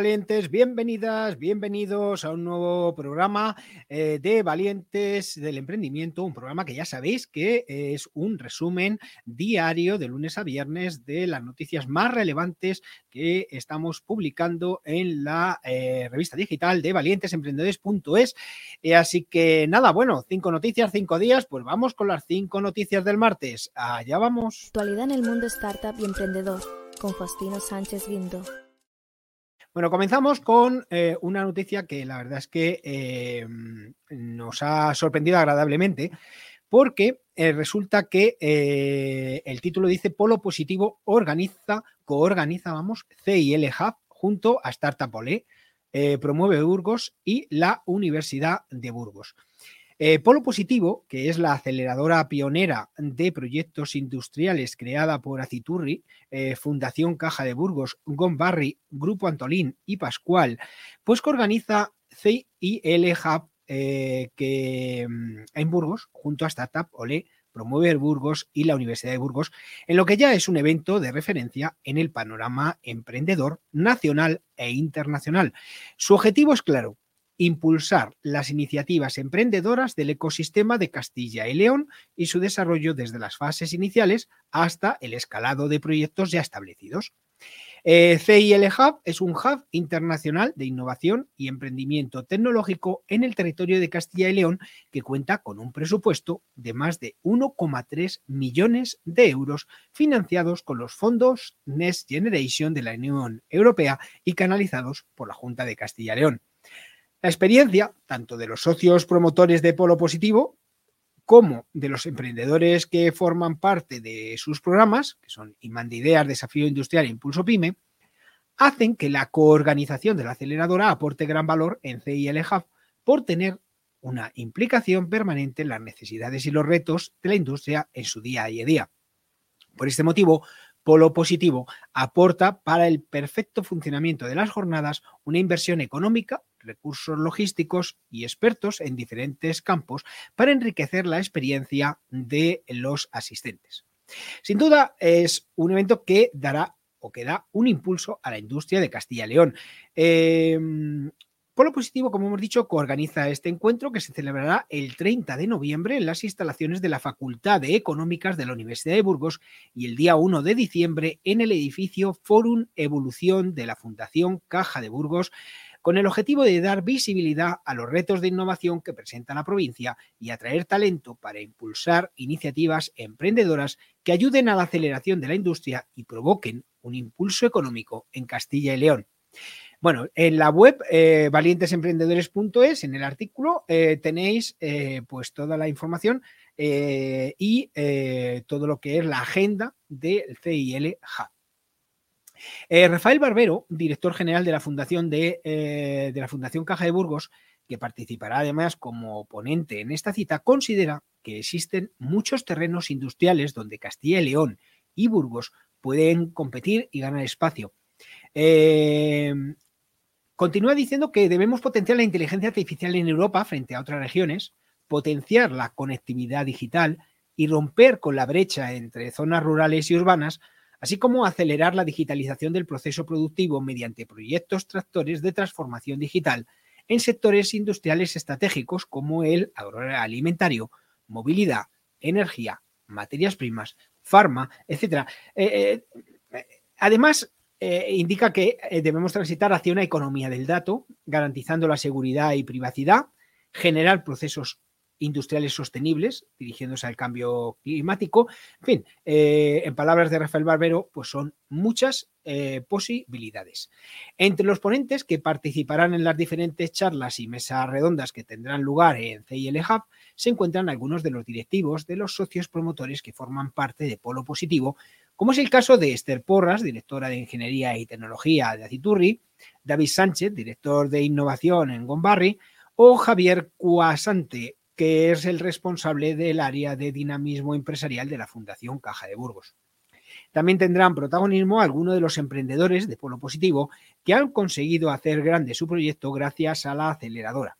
Valientes, bienvenidas, bienvenidos a un nuevo programa eh, de Valientes del Emprendimiento, un programa que ya sabéis que es un resumen diario de lunes a viernes de las noticias más relevantes que estamos publicando en la eh, revista digital de valientesemprendedores.es. Eh, así que nada, bueno, cinco noticias, cinco días, pues vamos con las cinco noticias del martes. Allá vamos. Actualidad en el mundo startup y emprendedor con Faustino Sánchez Guindo. Bueno, comenzamos con eh, una noticia que la verdad es que eh, nos ha sorprendido agradablemente porque eh, resulta que el título dice Polo Positivo organiza, coorganiza, vamos, CIL Hub junto a Startup Olé, promueve Burgos y la Universidad de Burgos. Eh, Polo Positivo, que es la aceleradora pionera de proyectos industriales creada por Aciturri, eh, Fundación Caja de Burgos, Gombarri, Grupo Antolín y Pascual, pues que organiza CIL Hub eh, que, mm, en Burgos, junto a Startup Olé, Promover Burgos y la Universidad de Burgos, en lo que ya es un evento de referencia en el panorama emprendedor nacional e internacional. Su objetivo es claro, impulsar las iniciativas emprendedoras del ecosistema de Castilla y León y su desarrollo desde las fases iniciales hasta el escalado de proyectos ya establecidos. Eh, CIL Hub es un hub internacional de innovación y emprendimiento tecnológico en el territorio de Castilla y León que cuenta con un presupuesto de más de 1,3 millones de euros financiados con los fondos Next Generation de la Unión Europea y canalizados por la Junta de Castilla y León. La experiencia, tanto de los socios promotores de Polo Positivo, como de los emprendedores que forman parte de sus programas, que son Imán de Ideas, Desafío Industrial e Impulso Pyme, hacen que la coorganización de la aceleradora aporte gran valor en CIL por tener una implicación permanente en las necesidades y los retos de la industria en su día a día. Por este motivo, Polo Positivo aporta para el perfecto funcionamiento de las jornadas una inversión económica recursos logísticos y expertos en diferentes campos para enriquecer la experiencia de los asistentes. Sin duda es un evento que dará o que da un impulso a la industria de Castilla y León. Em, Polo Positivo, como hemos dicho, coorganiza este encuentro que se celebrará el 30 de noviembre en las instalaciones de la Facultad de Económicas de la Universidad de Burgos y el día 1 de diciembre en el edificio Forum Evolución de la Fundación Caja de Burgos con el objetivo de dar visibilidad a los retos de innovación que presenta la provincia y atraer talento para impulsar iniciativas emprendedoras que ayuden a la aceleración de la industria y provoquen un impulso económico en Castilla y León. Bueno, en la web eh, valientesemprendedores.es, en el artículo, eh, tenéis eh, pues toda la información y todo lo que es la agenda del CIL. Eh, Rafael Barbero, director general de la Fundación de, eh, de la Fundación Caja de Burgos, que participará además como ponente en esta cita, considera que existen muchos terrenos industriales donde Castilla y León y Burgos pueden competir y ganar espacio. Eh, continúa diciendo que debemos potenciar la inteligencia artificial en Europa frente a otras regiones, potenciar la conectividad digital y romper con la brecha entre zonas rurales y urbanas así como acelerar la digitalización del proceso productivo mediante proyectos tractores de transformación digital en sectores industriales estratégicos como el agroalimentario, movilidad, energía, materias primas, farma, etc. Eh, eh, además, eh, indica que debemos transitar hacia una economía del dato, garantizando la seguridad y privacidad, generar procesos industriales sostenibles, dirigiéndose al cambio climático. En fin, eh, en palabras de Rafael Barbero, pues son muchas eh, posibilidades. Entre los ponentes que participarán en las diferentes charlas y mesas redondas que tendrán lugar en CIL Hub, se encuentran algunos de los directivos de los socios promotores que forman parte de Polo Positivo, como es el caso de Esther Porras, directora de Ingeniería y Tecnología de Aciturri, David Sánchez, director de Innovación en Gombarri, o Javier Cuasante, que es el responsable del área de dinamismo empresarial de la Fundación Caja de Burgos. También tendrán protagonismo algunos de los emprendedores de Polo Positivo que han conseguido hacer grande su proyecto gracias a la aceleradora.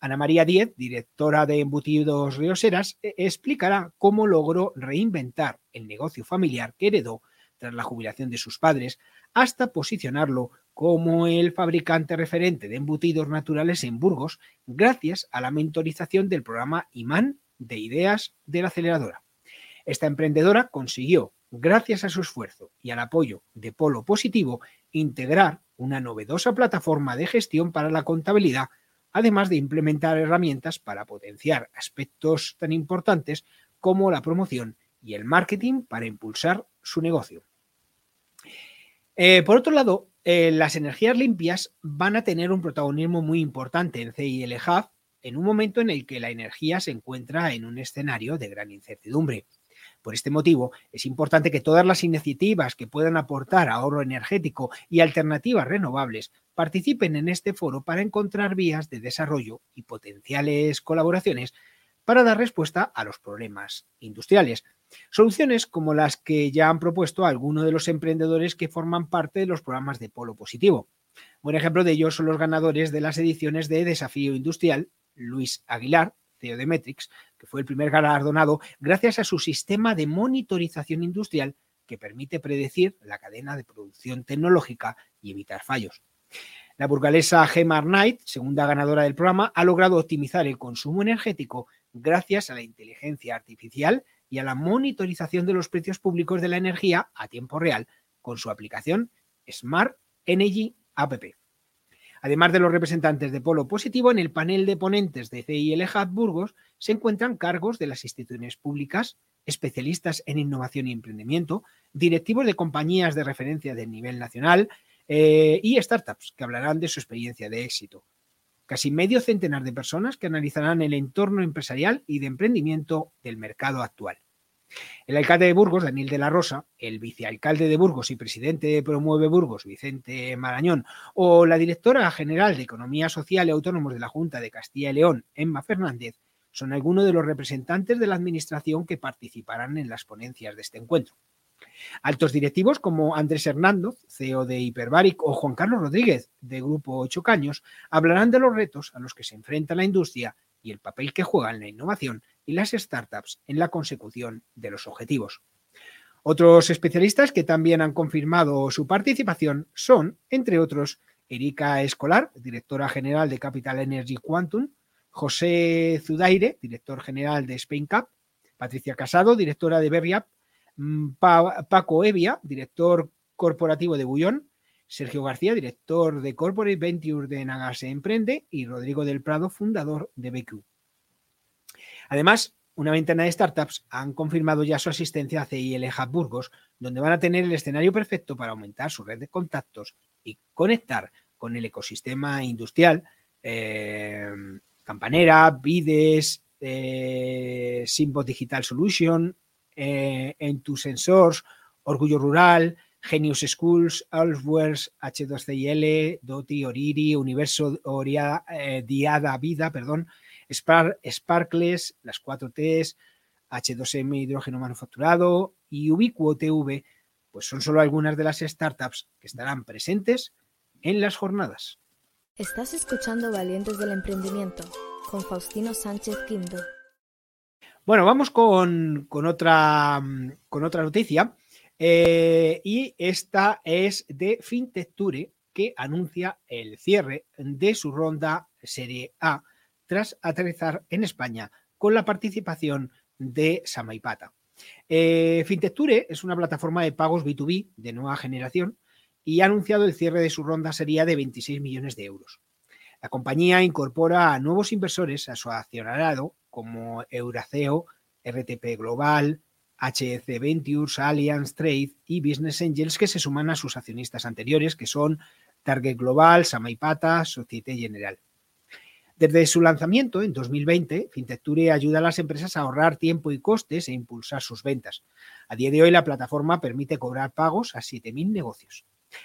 Ana María Díez, directora de Embutidos Rioseras, e-, explicará cómo logró reinventar el negocio familiar que heredó tras la jubilación de sus padres, hasta posicionarlo como el fabricante referente de embutidos naturales en Burgos, gracias a la mentorización del programa Imán de Ideas de la Aceleradora. Esta emprendedora consiguió, gracias a su esfuerzo y al apoyo de Polo Positivo, integrar una novedosa plataforma de gestión para la contabilidad, además de implementar herramientas para potenciar aspectos tan importantes como la promoción y el marketing para impulsar su negocio. Eh, por otro lado, eh, las energías limpias van a tener un protagonismo muy importante en CIL en un momento en el que la energía se encuentra en un escenario de gran incertidumbre. Por este motivo, es importante que todas las iniciativas que puedan aportar ahorro energético y alternativas renovables participen en este foro para encontrar vías de desarrollo y potenciales colaboraciones para dar respuesta a los problemas industriales. Soluciones como las que ya han propuesto algunos de los emprendedores que forman parte de los programas de Polo Positivo. Buen ejemplo de ello son los ganadores de las ediciones de Desafío Industrial, Luis Aguilar, CEO de Metrix, que fue el primer galardonado gracias a su sistema de monitorización industrial que permite predecir la cadena de producción tecnológica y evitar fallos. La burgalesa Gemma Knight, segunda ganadora del programa, ha logrado optimizar el consumo energético gracias a la inteligencia artificial y a la monitorización de los precios públicos de la energía a tiempo real con su aplicación Smart Energy App. Además de los representantes de Polo Positivo, en el panel de ponentes de CIL Burgos se encuentran cargos de las instituciones públicas, especialistas en innovación y emprendimiento, directivos de compañías de referencia de nivel nacional eh, y startups que hablarán de su experiencia de éxito casi medio centenar de personas que analizarán el entorno empresarial y de emprendimiento del mercado actual. El alcalde de Burgos, Daniel de la Rosa, el vicealcalde de Burgos y presidente de Promueve Burgos, Vicente Marañón, o la directora general de Economía Social y Autónomos de la Junta de Castilla y León, Emma Fernández, son algunos de los representantes de la Administración que participarán en las ponencias de este encuentro. Altos directivos como Andrés Hernando, CEO de Hiperbaric, o Juan Carlos Rodríguez, de Grupo Ocho Caños, hablarán de los retos a los que se enfrenta la industria y el papel que juegan la innovación y las startups en la consecución de los objetivos. Otros especialistas que también han confirmado su participación son, entre otros, Erika Escolar, directora general de Capital Energy Quantum, José Zudaire, director general de Spain Cup, Patricia Casado, directora de Berriap, Mm, Paco Evia, director corporativo de Bullón, Sergio García, director de Corporate Venture de Nagase Emprende y Rodrigo del Prado, fundador de BQ. Además, una veintena de startups han confirmado ya su asistencia a CIL Hub donde van a tener el escenario perfecto para aumentar su red de contactos y conectar con el ecosistema industrial, eh, Campanera, Vides, eh, Simbo Digital Solution, eh, en tus sensors, Orgullo Rural, Genius Schools, Alfwares, H2CIL, Doti, Oriri, Universo eh, Diada Vida, perdón, Sparkles, las 4Ts, H2M hidrógeno manufacturado y Ubiquo TV, pues son solo algunas de las startups que estarán presentes en las jornadas. Estás escuchando Valientes del Emprendimiento con Faustino Sánchez Quinto. Bueno, vamos con, otra, noticia. Eh, y esta es de FinTech Ture, que anuncia el cierre de su ronda Serie A tras aterrizar en España con la participación de Samaipata. Eh, Fintecture es una plataforma de pagos B2B de nueva generación y ha anunciado el cierre de su ronda sería de 26 millones de euros. La compañía incorpora a nuevos inversores a su accionariado como Euraceo, RTP Global, HEC Ventures, Allianz Trade y Business Angels que se suman a sus accionistas anteriores que son Target Global, Samaipata, Societe General. Desde su lanzamiento en 2020, Fintecture ayuda a las empresas a ahorrar tiempo y costes e impulsar sus ventas. A día de hoy, la plataforma permite cobrar pagos a 7.000 negocios.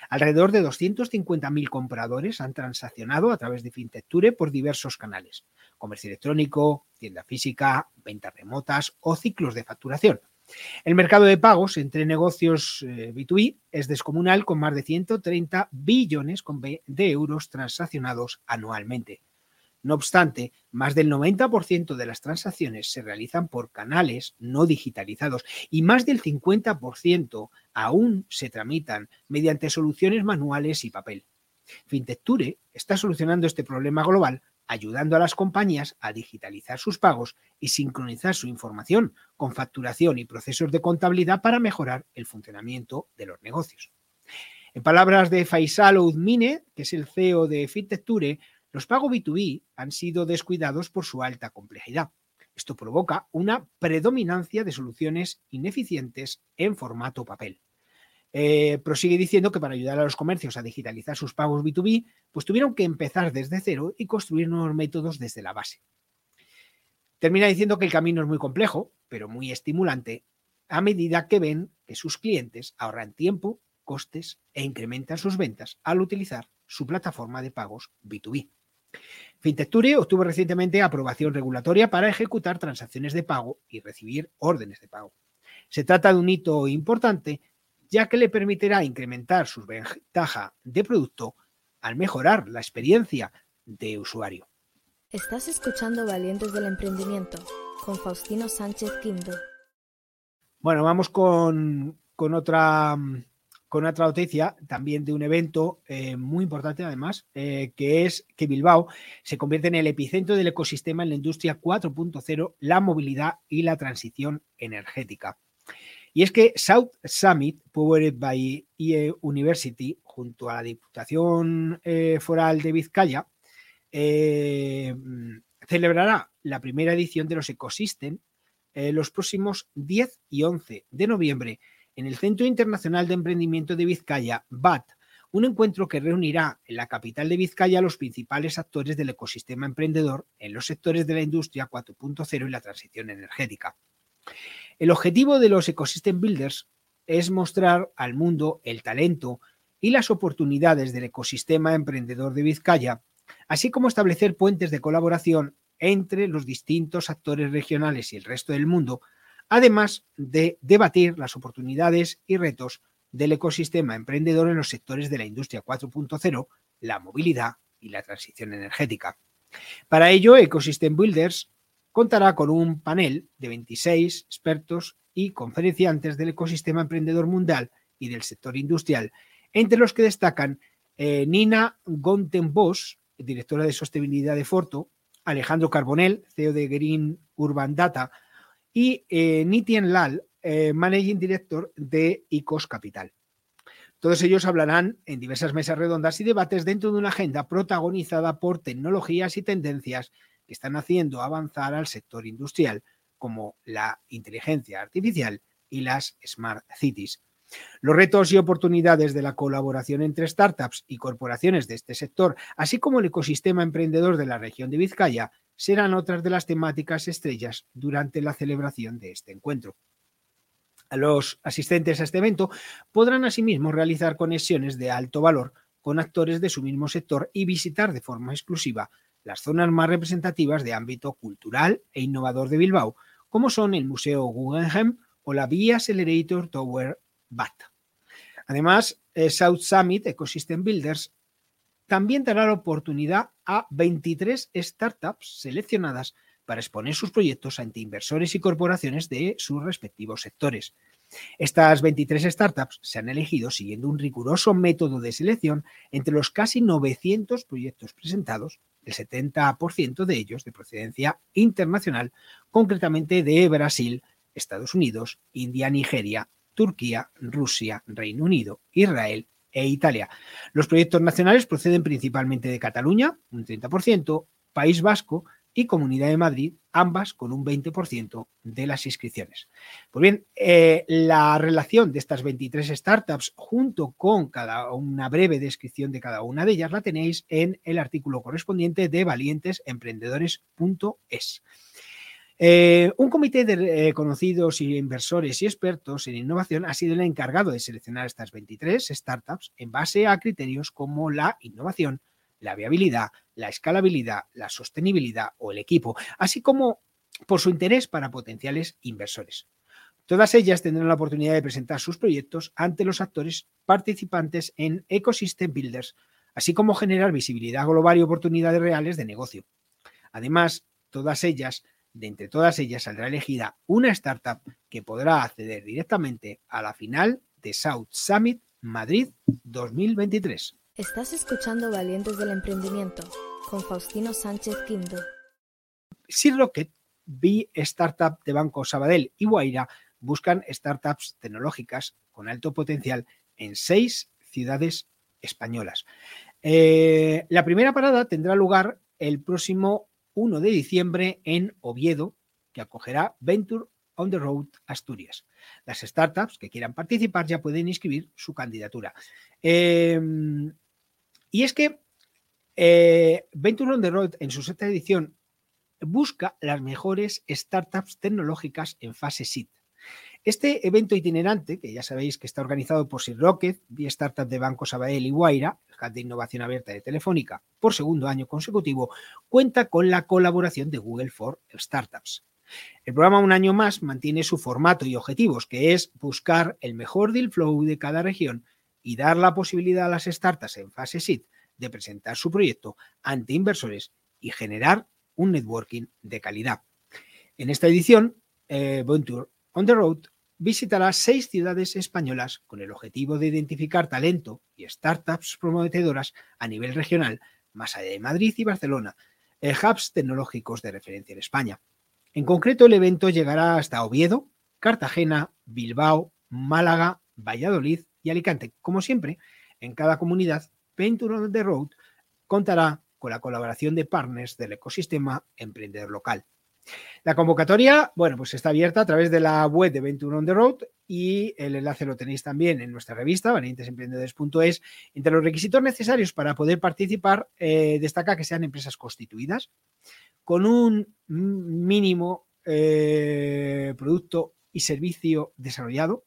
Alrededor de 250.000 compradores han transaccionado a través de Fintecture por diversos canales, comercio electrónico, tienda física, ventas remotas o ciclos de facturación. El mercado de pagos entre negocios B2B eh, es descomunal con más de 130 billones de euros transaccionados anualmente. No obstante, más del 90% de las transacciones se realizan por canales no digitalizados y más del 50% aún se tramitan mediante soluciones manuales y papel. Fintecture está solucionando este problema global ayudando a las compañías a digitalizar sus pagos y sincronizar su información con facturación y procesos de contabilidad para mejorar el funcionamiento de los negocios. En palabras de Faisal Oudmine, que es el CEO de Fintecture, los pagos B2B han sido descuidados por su alta complejidad. Esto provoca una predominancia de soluciones ineficientes en formato papel. Eh, prosigue diciendo que para ayudar a los comercios a digitalizar sus pagos B2B, pues tuvieron que empezar desde cero y construir nuevos métodos desde la base. Termina diciendo que el camino es muy complejo, pero muy estimulante, a medida que ven que sus clientes ahorran tiempo, costes e incrementan sus ventas al utilizar su plataforma de pagos B2B. Fintecture obtuvo recientemente aprobación regulatoria para ejecutar transacciones de pago y recibir órdenes de pago. Se trata de un hito importante ya que le permitirá incrementar su ventaja de producto al mejorar la experiencia de usuario. Estás escuchando Valientes del Emprendimiento con Faustino Sánchez Quinto. Bueno, vamos con, otra con otra noticia también de un evento eh, muy importante además, eh, que es que Bilbao se convierte en el epicentro del ecosistema en la industria 4.0, la movilidad y la transición energética. Y es que South Summit, Powered by IE University, junto a la Diputación eh, Foral de Vizcaya, celebrará la primera edición de los Ecosystem los próximos 10 y 11 de noviembre en el Centro Internacional de Emprendimiento de Vizcaya, BAT, un encuentro que reunirá en la capital de Vizcaya a los principales actores del ecosistema emprendedor en los sectores de la industria 4.0 y la transición energética. El objetivo de los Ecosystem Builders es mostrar al mundo el talento y las oportunidades del ecosistema emprendedor de Vizcaya, así como establecer puentes de colaboración entre los distintos actores regionales y el resto del mundo, además de debatir las oportunidades y retos del ecosistema emprendedor en los sectores de la industria 4.0, la movilidad y la transición energética. Para ello, Ecosystem Builders contará con un panel de 26 expertos y conferenciantes del ecosistema emprendedor mundial y del sector industrial, entre los que destacan eh, Nina Gontenbos, directora de sostenibilidad de Forto, Alejandro Carbonell, CEO de Green Urban Data, y eh, Lal, eh, Managing Director de ICOS Capital. Todos ellos hablarán en diversas mesas redondas y debates dentro de una agenda protagonizada por tecnologías y tendencias que están haciendo avanzar al sector industrial, como la inteligencia artificial y las smart cities. Los retos y oportunidades de la colaboración entre startups y corporaciones de este sector, así como el ecosistema emprendedor de la región de Vizcaya, serán otras de las temáticas estrellas durante la celebración de este encuentro. Los asistentes a este evento podrán asimismo realizar conexiones de alto valor con actores de su mismo sector y visitar de forma exclusiva las zonas más representativas de ámbito cultural e innovador de Bilbao, como son el Museo Guggenheim o la Via Accelerator Tower BAT. Además, South Summit Ecosystem Builders también dará la oportunidad a 23 startups seleccionadas para exponer sus proyectos ante inversores y corporaciones de sus respectivos sectores. Estas 23 startups se han elegido siguiendo un riguroso método de selección entre los casi 900 proyectos presentados el 70% de ellos de procedencia internacional, concretamente de Brasil, Estados Unidos, India, Nigeria, Turquía, Rusia, Reino Unido, Israel e Italia. Los proyectos nacionales proceden principalmente de Cataluña, un 30%, País Vasco y Comunidad de Madrid, ambas con un 20% de las inscripciones. Pues bien, eh, la relación de estas 23 startups junto con cada una breve descripción de cada una de ellas la tenéis en el artículo correspondiente de valientesemprendedores.es. Eh, un comité de eh, conocidos inversores y expertos en innovación ha sido el encargado de seleccionar estas 23 startups en base a criterios como la innovación, la viabilidad, la escalabilidad, la sostenibilidad o el equipo, así como por su interés para potenciales inversores. Todas ellas tendrán la oportunidad de presentar sus proyectos ante los actores participantes en Ecosystem Builders, así como generar visibilidad global y oportunidades reales de negocio. Además, todas ellas de entre todas ellas saldrá elegida una startup que podrá acceder directamente a la final de South Summit Madrid 2023. Estás escuchando Valientes del Emprendimiento con Faustino Sánchez Quinto. Sea Rocket, B Startup de Banco Sabadell y Guaira buscan startups tecnológicas con alto potencial en seis ciudades españolas. Eh, la primera parada tendrá lugar el próximo 1 de diciembre en Oviedo, que acogerá Venture on the Road Asturias. Las startups que quieran participar ya pueden inscribir su candidatura. Em, y es que eh, Venture on the Road en su sexta edición busca las mejores startups tecnológicas en fase SIT. Este evento itinerante, que ya sabéis que está organizado por Sir Rocket, vía Startup de Banco Sabadell y Guaira, el de Innovación Abierta de Telefónica, por segundo año consecutivo, cuenta con la colaboración de Google for Startups. El programa Un Año Más mantiene su formato y objetivos, que es buscar el mejor deal flow de cada región y dar la posibilidad a las startups en fase SIT de presentar su proyecto ante inversores y generar un networking de calidad. En esta edición, eh, Venture on the Road visitará seis ciudades españolas con el objetivo de identificar talento y startups prometedoras a nivel regional, más allá de Madrid y Barcelona, eh, hubs tecnológicos de referencia en España. En concreto, el evento llegará hasta Oviedo, Cartagena, Bilbao, Málaga, Valladolid y Alicante. Como siempre, en cada comunidad, Venture on the Road contará con la colaboración de partners del ecosistema emprendedor local. La convocatoria, bueno, pues está abierta a través de la web de Venture on the Road y el enlace lo tenéis también en nuestra revista, valientesemprendedores.es. Entre los requisitos necesarios para poder participar, eh, destaca que sean empresas constituidas con un mínimo eh, producto y servicio desarrollado,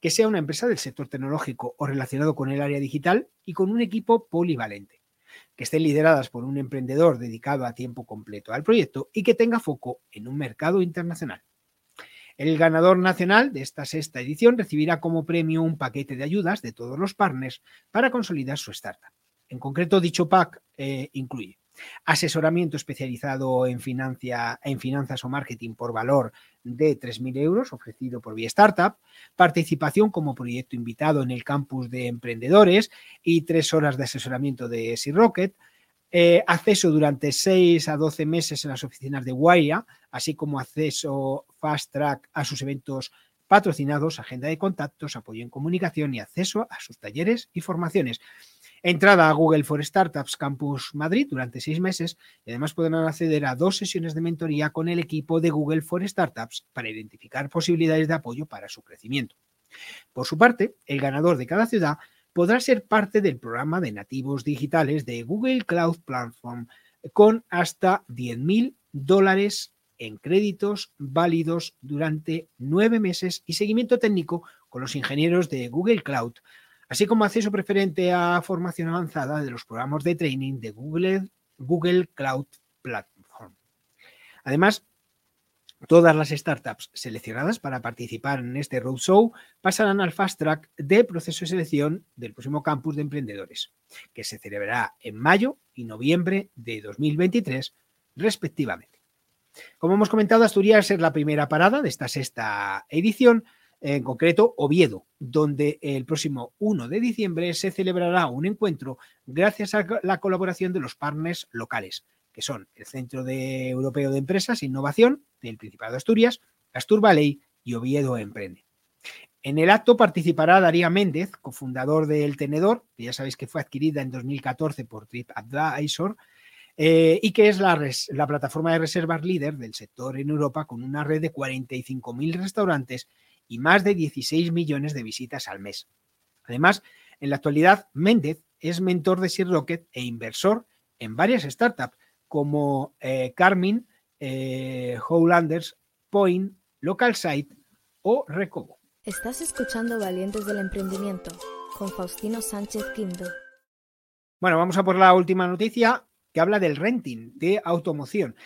que sea una empresa del sector tecnológico o relacionado con el área digital y con un equipo polivalente que estén lideradas por un emprendedor dedicado a tiempo completo al proyecto y que tenga foco en un mercado internacional. El ganador nacional de esta sexta edición recibirá como premio un paquete de ayudas de todos los partners para consolidar su startup. En concreto, dicho pack eh, incluye asesoramiento especializado en, finanzas o marketing por valor de 3.000 euros ofrecido por Vía Startup, participación como proyecto invitado en el campus de emprendedores y tres horas de asesoramiento de Sea Rocket, eh, acceso durante 6 a 12 meses en las oficinas de Guaya, así como acceso fast track a sus eventos patrocinados, agenda de contactos, apoyo en comunicación y acceso a sus talleres y formaciones. Entrada a Google for Startups Campus Madrid durante seis meses y además podrán acceder a dos sesiones de mentoría con el equipo de Google for Startups para identificar posibilidades de apoyo para su crecimiento. Por su parte, el ganador de cada ciudad podrá ser parte del programa de nativos digitales de Google Cloud Platform con hasta 10.000 dólares en créditos válidos durante nueve meses y seguimiento técnico con los ingenieros de Google Cloud así como acceso preferente a formación avanzada de los programas de training de Google, Google Cloud Platform. Además, Todas las startups seleccionadas para participar en este roadshow pasarán al fast track de proceso de selección del próximo campus de emprendedores, que se celebrará en mayo y noviembre de 2023, respectivamente. Como hemos comentado, Asturias es la primera parada de esta sexta edición, en concreto Oviedo, donde el próximo 1 de diciembre se celebrará un encuentro gracias a la colaboración de los partners locales, que son el Centro Europeo de Empresas e Innovación del Principado de Asturias, Astur Valley y Oviedo Emprende. En el acto participará Daría Méndez, cofundador del Tenedor, que ya sabéis que fue adquirida en 2014 por TripAdvisor, eh, y que es la, la, plataforma de reservas líder del sector en Europa con una red de 45.000 restaurantes y más de 16 millones de visitas al mes. Además, en la actualidad, Méndez es mentor de Sir Rocket e inversor en varias startups como eh, Carmin, eh, Howlanders, Point, LocalSite o Recobo. Estás escuchando Valientes del Emprendimiento con Faustino Sánchez Quinto. Bueno, vamos a por la última noticia que habla del renting de automoción.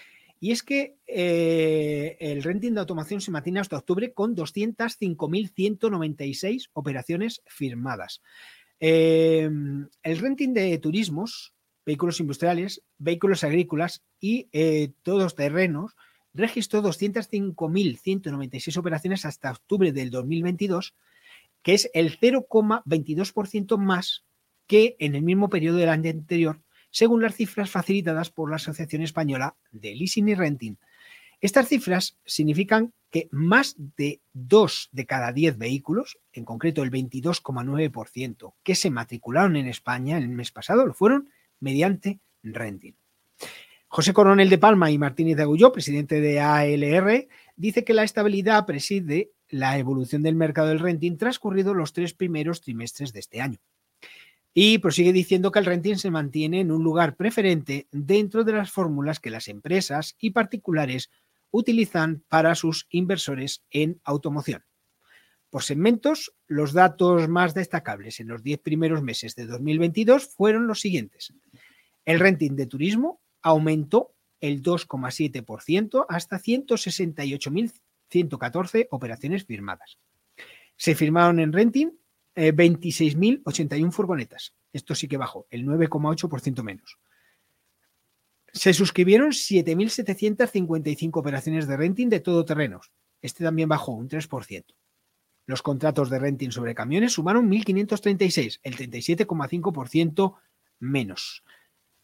Y es que eh, el renting de automoción se mantiene hasta octubre con 205.196 operaciones firmadas. Em, el renting de turismos, vehículos industriales, vehículos agrícolas y eh, todos terrenos registró 205.196 operaciones hasta octubre del 2022, que es el 0,22% más que en el mismo periodo del año anterior según las cifras facilitadas por la Asociación Española de Leasing y Renting. Estas cifras significan que más de dos de cada diez vehículos, en concreto el 22,9% que se matricularon en España el mes pasado, lo fueron mediante renting. José Coronel de Palma y Martínez de Agulló, presidente de ALR, dice que la estabilidad preside la evolución del mercado del renting transcurrido los tres primeros trimestres de este año. Y prosigue diciendo que el renting se mantiene en un lugar preferente dentro de las fórmulas que las empresas y particulares utilizan para sus inversores en automoción. Por segmentos, los datos más destacables en los 10 primeros meses de 2022 fueron los siguientes. El renting de turismo aumentó el 2,7% hasta 168.114 operaciones firmadas. Se firmaron en renting 26.081 eh, furgonetas. Esto sí que bajó, el 9,8% menos. Se suscribieron 7.755 operaciones de renting de todoterrenos. Este también bajó un 3%. Los contratos de renting sobre camiones sumaron 1.536, el 37,5% menos.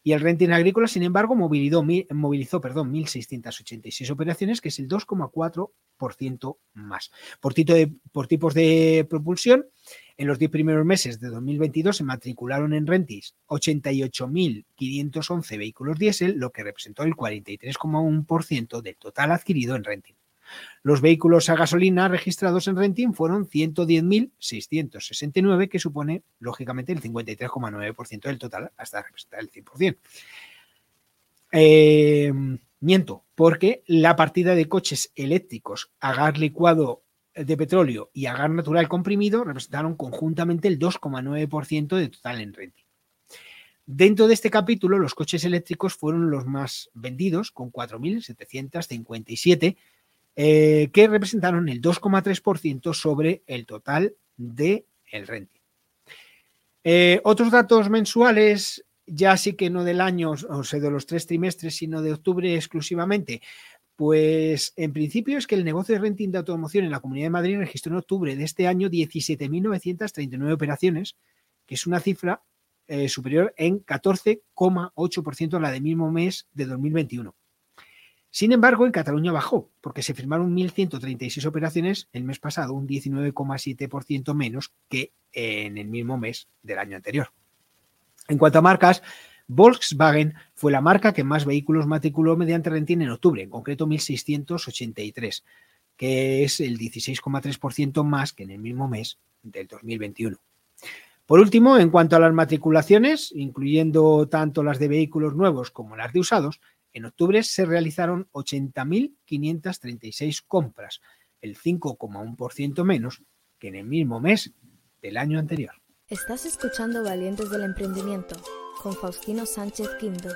Y el renting agrícola, sin embargo, movilizó, movilizó perdón, 1.686 operaciones, que es el 2,4% más. Por, de, por tipos de propulsión, en los 10 primeros meses de 2022 se matricularon en Rentis 88.511 vehículos diésel, lo que representó el 43,1% del total adquirido en renting. Los vehículos a gasolina registrados en renting fueron 110.669, que supone, lógicamente, el 53,9% del total, hasta representar el 100%. Eh, miento, porque la partida de coches eléctricos a gas licuado de petróleo y a gas natural comprimido representaron conjuntamente el 2,9% de total en renting. Dentro de este capítulo, los coches eléctricos fueron los más vendidos, con 4.757, eh, que representaron el 2,3% sobre el total del el renting. Eh, otros datos mensuales, ya sí que no del año, o sea, de los tres trimestres, sino de octubre exclusivamente, pues en principio es que el negocio de renting de automoción en la Comunidad de Madrid registró en octubre de este año 17.939 operaciones, que es una cifra eh, superior en 14,8% a la del mismo mes de 2021. Sin embargo, en Cataluña bajó, porque se firmaron 1.136 operaciones el mes pasado, un 19,7% menos que en el mismo mes del año anterior. En cuanto a marcas, Volkswagen fue la marca que más vehículos matriculó mediante renting en octubre, en concreto 1.683, que es el 16,3% más que en el mismo mes del 2021. Por último, en cuanto a las matriculaciones, incluyendo tanto las de vehículos nuevos como las de usados, en octubre se realizaron 80.536 compras, el 5,1% menos que en el mismo mes del año anterior. Estás escuchando Valientes del Emprendimiento con Faustino Sánchez Quinto.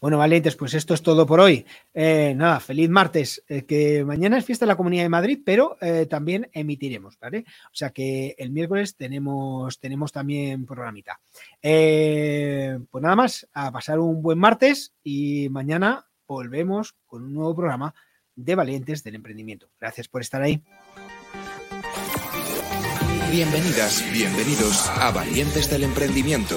Bueno, valientes, pues esto es todo por hoy. Eh, nada, feliz martes, eh, que mañana es fiesta de la Comunidad de Madrid, pero eh, también emitiremos, ¿vale? O sea que el miércoles tenemos, tenemos también programita. pues nada más, a pasar un buen martes y mañana volvemos con un nuevo programa de Valientes del Emprendimiento. Gracias por estar ahí. Bienvenidas, bienvenidos a Valientes del Emprendimiento